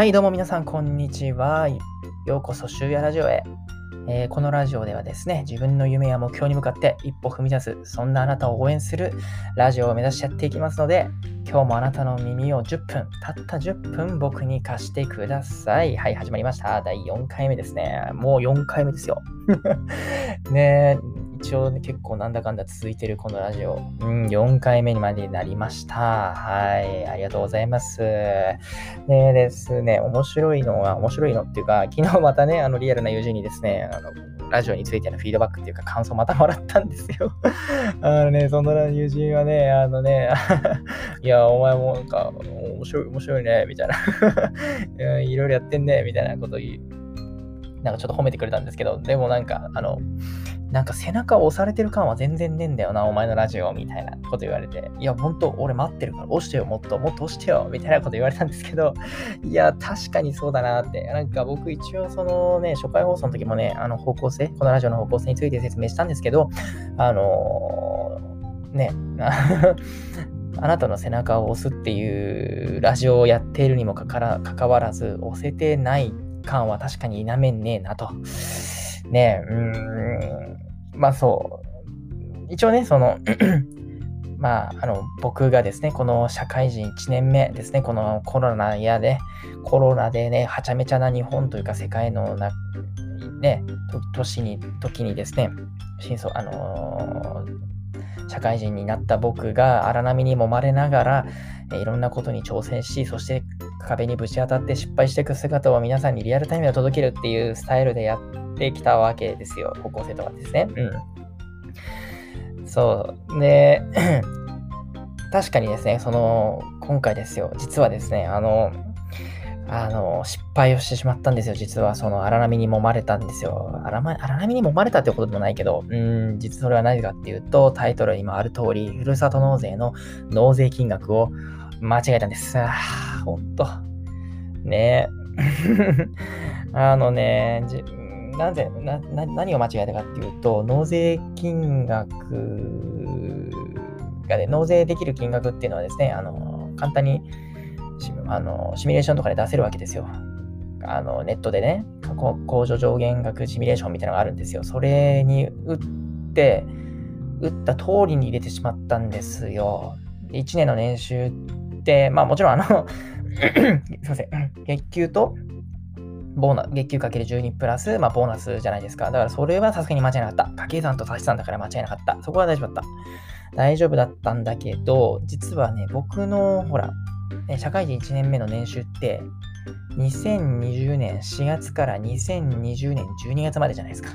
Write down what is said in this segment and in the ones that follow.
はい、どうも皆さん、こんにちは。ようこそ、終夜ラジオへ、えーこのラジオではですね、自分の夢や目標に向かって一歩踏み出す、そんなあなたを応援するラジオを目指してやっていきますので、今日もあなたの耳を10分、たった10分僕に貸してください。はい、始まりました。第4回目ですね。もう4回目ですよ。ね一応ね、結構なんだかんだ続いてるこのラジオ。うん、4回目にまでなりました。はい、ありがとうございます。でですね、面白いのは、面白いのっていうか、昨日またね、あのリアルな友人にですね、あのラジオについてのフィードバックっていうか感想またもらったんですよ。あのね、その友人はね、あのね、いや、お前もなんか、面白い、面白いね、みたいな。いろいろやってんね、みたいなこと言う。なんかちょっと褒めてくれたんですけど、でもなんか、あの、なんか背中押されてる感は全然ねえんだよな、お前のラジオみたいなこと言われて、いや、ほんと俺待ってるから押してよ、もっと、もっと押してよ、みたいなこと言われたんですけど、いや、確かにそうだなって、なんか僕一応そのね、初回放送の時もね、あの方向性、このラジオの方向性について説明したんですけど、あのーね、あなたの背中を押すっていうラジオをやっているにもかからかかわらず、押せてない感は確かに否めんねえなと。ね、うん、まあそう。一応ね、その、まあ、あの、僕がですね、この社会人1年目ですね、このコロナやで、コロナでね、はちゃめちゃな日本というか世界のな、ね、年に、時にですね、真相、あのー社会人になった僕が荒波に揉まれながら、いろんなことに挑戦し、そして壁にぶち当たって失敗していく姿を皆さんにリアルタイムで届けるっていうスタイルでやってきたわけですよ、高校生とかですね。うん。そう。で、確かにですね、その、今回ですよ、実はですね、あの、あの、失敗をしてしまったんですよ。実は、その荒波に揉まれたんですよ。荒ま荒波に揉まれたってことでもないけど、うん、実それは何かっていうと、タイトルにもある通り、ふるさと納税の納税金額を間違えたんです。あほんと。ねえ。あのね、じなぜなな、何を間違えたかっていうと、納税金額がね、納税できる金額っていうのはですね、あの、簡単にシあのシミュレーションとかで出せるわけですよ。あのネットでね、控除上限額シミュレーションみたいなのがあるんですよ。それに打って、打った通りに入れてしまったんですよ。1年の年収、まあもちろんあの すいません、月給とボーナ月給かける12プラス、まあ、ボーナスじゃないですか。だからそれはさすがに間違いなかった。掛け算と足し算だから間違いなかった。そこは大丈夫だった。大丈夫だったんだけど、実はね、僕の、ほら、ね社会人1年目の年収って、2020年4月から2020年12月までじゃないですか。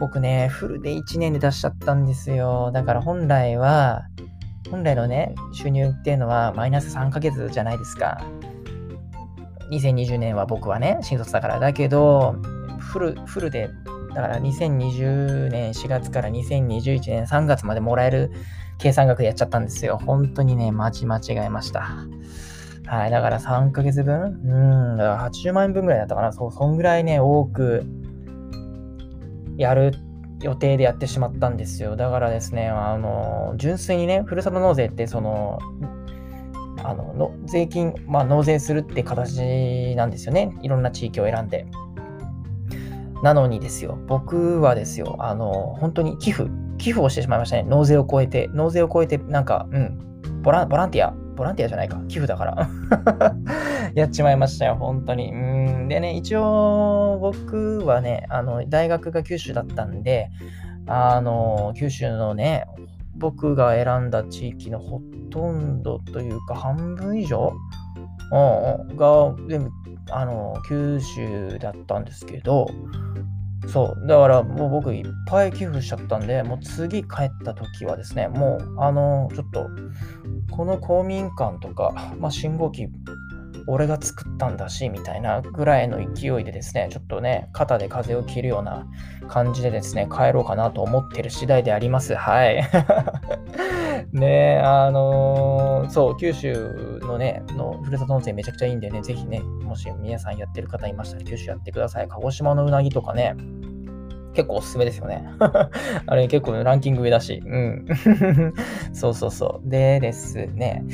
僕ね、フルで1年で出しちゃったんですよ。だから本来は、本来のね、収入っていうのはマイナス3ヶ月じゃないですか。2020年は僕はね、新卒だから。だけど、フル、フルで、だから2020年4月から2021年3月までもらえる計算額でやっちゃったんですよ。本当にね、まち間違えました。はい、だから3ヶ月分？うん、だから80万円分ぐらいだったかな。そう、そんぐらいね、多くやる予定でやってしまったんですよ。だからですね、あの、純粋にね、ふるさと納税って、その、あのの税金、まあ、納税するって形なんですよね。いろんな地域を選んで。なのにですよ、僕はですよ、あの、本当に寄付、寄付をしてしまいましたね。納税を超えて、納税を超えて、なんか、うん、ボラボランティア、ボランティアじゃないか、寄付だから。やっちまいましたよ、本当に。うん、でね、一応、僕はね、あの、大学が九州だったんで、あの、九州のね、僕が選んだ地域のほとんどというか半分以上が全部あの九州だったんですけどそうだからもう僕いっぱい寄付しちゃったんでもう次帰った時はですねもうあのちょっとこの公民館とか、まあ、信号機俺が作ったんだしみたいなぐらいの勢いでですねちょっとね肩で風を切るような感じでですね帰ろうかなと思ってる次第であります。はい。ねえあのーそう九州のねのふるさと納税めちゃくちゃいいんでねぜひねもし皆さんやってる方いましたら九州やってください。鹿児島のうなぎとかね結構おすすめですよね。あれ結構ランキング上だし。うん。そうそうそう。でですね、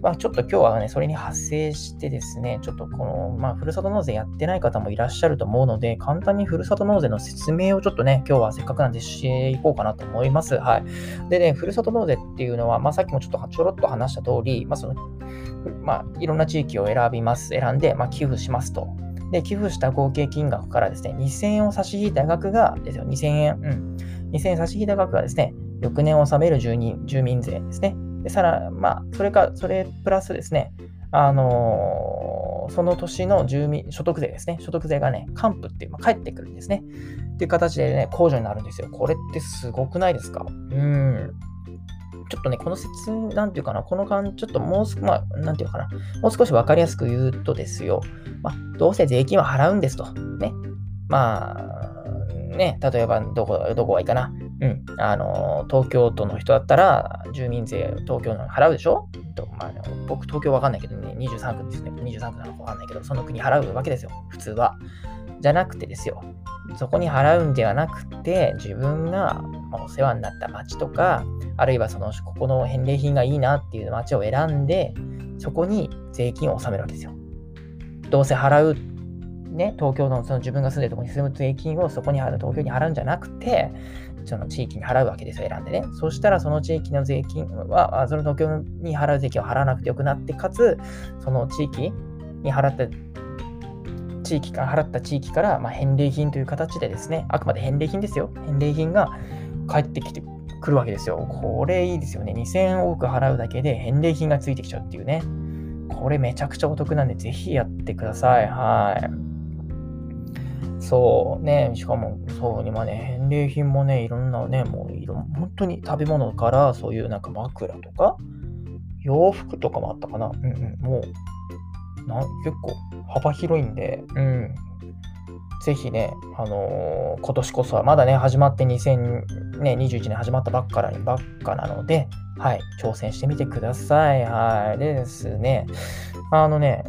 まあちょっと今日はね、それに発生してですね、ちょっとこの、まあふるさと納税やってない方もいらっしゃると思うので、簡単にふるさと納税の説明をちょっとね、今日はせっかくなんでしていこうかなと思います。はい。でね、ふるさと納税っていうのは、まあさっきもちょっとちょろっと話した通り、まあその、まあいろんな地域を選びます。選んで、まあ寄付しますと。で、寄付した合計金額からですね、2000円を差し引いた額が、ですよ、2000円、うん。2000円差し引いた額がですね、翌年納める住人住民税ですね。で、さら、まあ、それか、それプラスですね、あのー、その年の住民、所得税ですね。所得税がね、還付っていう、まあ、返ってくるんですね。っていう形でね、控除になるんですよ。これってすごくないですか？うん。ちょっとね、この説、なんていうかな、この感じ、ちょっともうす、まあ、なんていうかな、もう少しわかりやすく言うとですよ、まあ、どうせ税金は払うんですと。ね。まあ、ね、例えば、どこ、どこがいいかな。うん。あの、東京都の人だったら、住民税、東京の払うでしょ？とまあ、僕、東京わかんないけどね、23区ですね。23区なのかわかんないけど、その国払うわけですよ。普通は。じゃなくてですよ。そこに払うんではなくて、自分がお世話になった町とか、あるいはその、ここの返礼品がいいなっていう町を選んで、そこに税金を納めるわけですよ。どうせ払う、ね、東京のその自分が住んでるところに住む税金をそこに払う、東京に払うんじゃなくて、その地域に払うわけですよ、選んでね。そしたらその地域の税金は、その東京に払う税金を払わなくてよくなって、かつ、その地域に払った地域から払った地域から、まあ、返礼品という形でですね、あくまで返礼品ですよ。返礼品が返ってきてくるわけですよ。これいいですよね。2000円多く払うだけで返礼品がついてきちゃうっていうね。これめちゃくちゃお得なんで、ぜひやってください。はい。そうね、しかも、そう、今ね、返礼品もね、いろんなね、もういろ、本当に食べ物から、そういうなんか枕とか、洋服とかもあったかな。うんうん、もう、な結構幅広いんで、うん。ぜひね、あのー、今年こそは、まだね、始まって2021年始まったばっかりばっかなので、はい、挑戦してみてください。はい。でですね、あのね、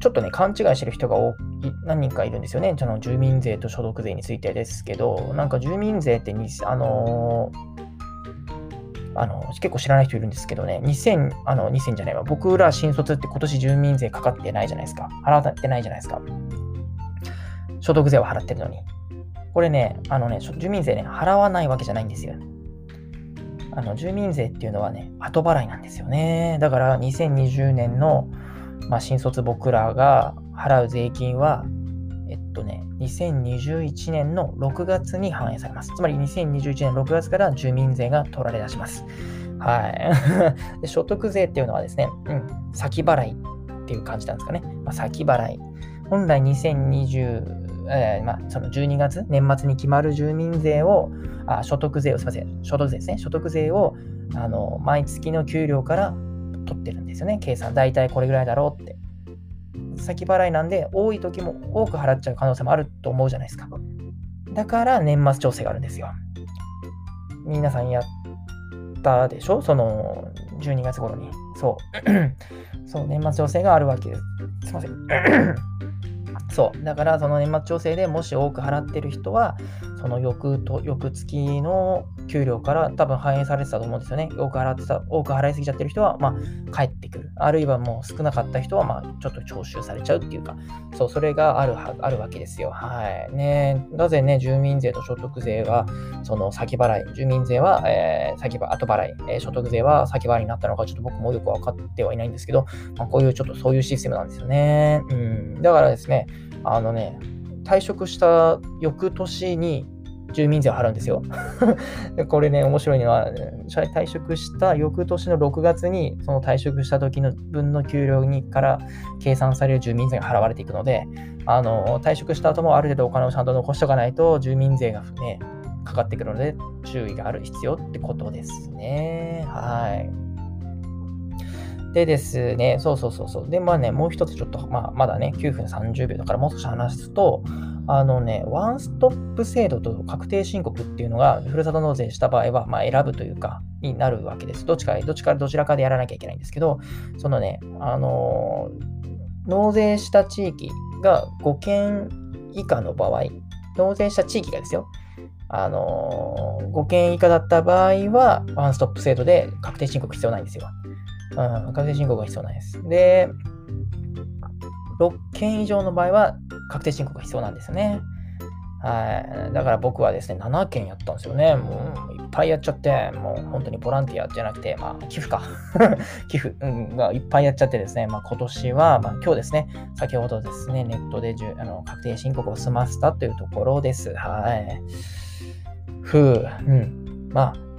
ちょっとね、勘違いしてる人が何人かいるんですよね。その住民税と所得税についてですけど、なんか住民税ってに、あのーあの、結構知らない人いるんですけどね、2000、あの、2000じゃないわ。僕ら新卒って今年住民税かかってないじゃないですか。払ってないじゃないですか。所得税は払ってるのに。これね、あのね、住民税ね、払わないわけじゃないんですよ。あの、住民税っていうのはね、後払いなんですよね。だから2020年の、まあ、新卒僕らが払う税金は、えっとね、2021年の6月に反映されます。つまり2021年6月から住民税が取られ出します。はい。所得税っていうのはですね、うん、先払いっていう感じなんですかね。まあ、先払い。本来2020、えー、まあ、その12月、年末に決まる住民税を、あ所得税を、すみません、所得税ですね。所得税をあの毎月の給料から取ってるんですよね。計算、大体これぐらいだろうって。先払いなんで、多い時も多く払っちゃう可能性もあると思うじゃないですか。だから年末調整があるんですよ。皆さんやったでしょ？その12月頃に。そう。そう、年末調整があるわけです。すいません。そう。だから、その年末調整でもし多く払ってる人は、その翌と翌月の給料から多分反映されてたと思うんですよね。多く払ってた、多く払いすぎちゃってる人は、まあ、帰ってくる。あるいはもう少なかった人は、まあ、ちょっと徴収されちゃうっていうか、そう、それがあるあるわけですよ。はい。ねなぜね、住民税と所得税は、その先払い、住民税は、えー、先払後払い、えー、所得税は先払いになったのか、ちょっと僕もよく分かってはいないんですけど、まあ、こういうちょっとそういうシステムなんですよね。うん。だからですね、あのね、退職した翌年に住民税を払うんですよ。これね、面白いのは、退職した翌年の6月に、その退職した時の分の給料にから計算される住民税が払われていくので、あの退職した後もある程度お金をちゃんと残しておかないと、住民税がね、かかってくるので、注意がある必要ってことですね。はい。でですね、そうそうそうそう。で、まあね、もう一つちょっと、まあ、まだね、9分30秒だからもう少し話すと、あのね、ワンストップ制度と確定申告っていうのが、ふるさと納税した場合は、まあ、選ぶというか、になるわけです。どっちか、どっちかどちらかでやらなきゃいけないんですけど、そのね、あのー、納税した地域が5件以下の場合、納税した地域がですよ、あのー、5件以下だった場合は、ワンストップ制度で確定申告必要ないんですよ。うん、確定申告が必要ないです。で、6件以上の場合は確定申告が必要なんですよね。はい。だから僕はですね、7件やったんですよね。もういっぱいやっちゃって、もう本当にボランティアじゃなくて、まあ、寄付か。寄付、うん、がいっぱいやっちゃってですね、まあ今年は、まあ今日ですね、先ほどですね、ネットでじゅあの確定申告を済ませたというところです。はい。ふう、うん。まあ、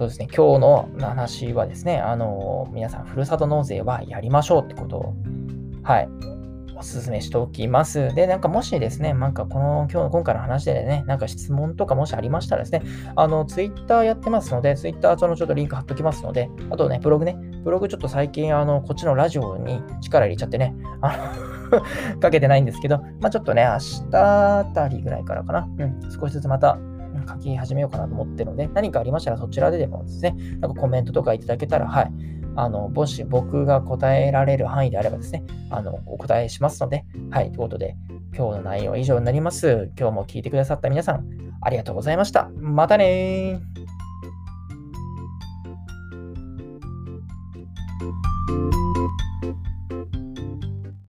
そうですね、今日の話はですね、あの、皆さん、ふるさと納税はやりましょうってことを、はい、お勧めしておきます。で、なんかもしですね、なんかこの今日の今回の話でね、なんか質問とかもしありましたらですね、あの、ツイッターやってますので、ツイッターそのちょっとリンク貼っときますので、あとね、ブログね、ブログちょっと最近、あの、こっちのラジオに力入れちゃってね、あの かけてないんですけど、まあちょっとね、明日あたりぐらいからかな、うん、少しずつまた書き始めようかなと思ってるので、何かありましたらそちらででもですね、なんかコメントとかいただけたら、はい、あの、もし僕が答えられる範囲であればですね、あの、お答えしますので、はい、ということで、今日の内容は以上になります。今日も聞いてくださった皆さん、ありがとうございました。またね。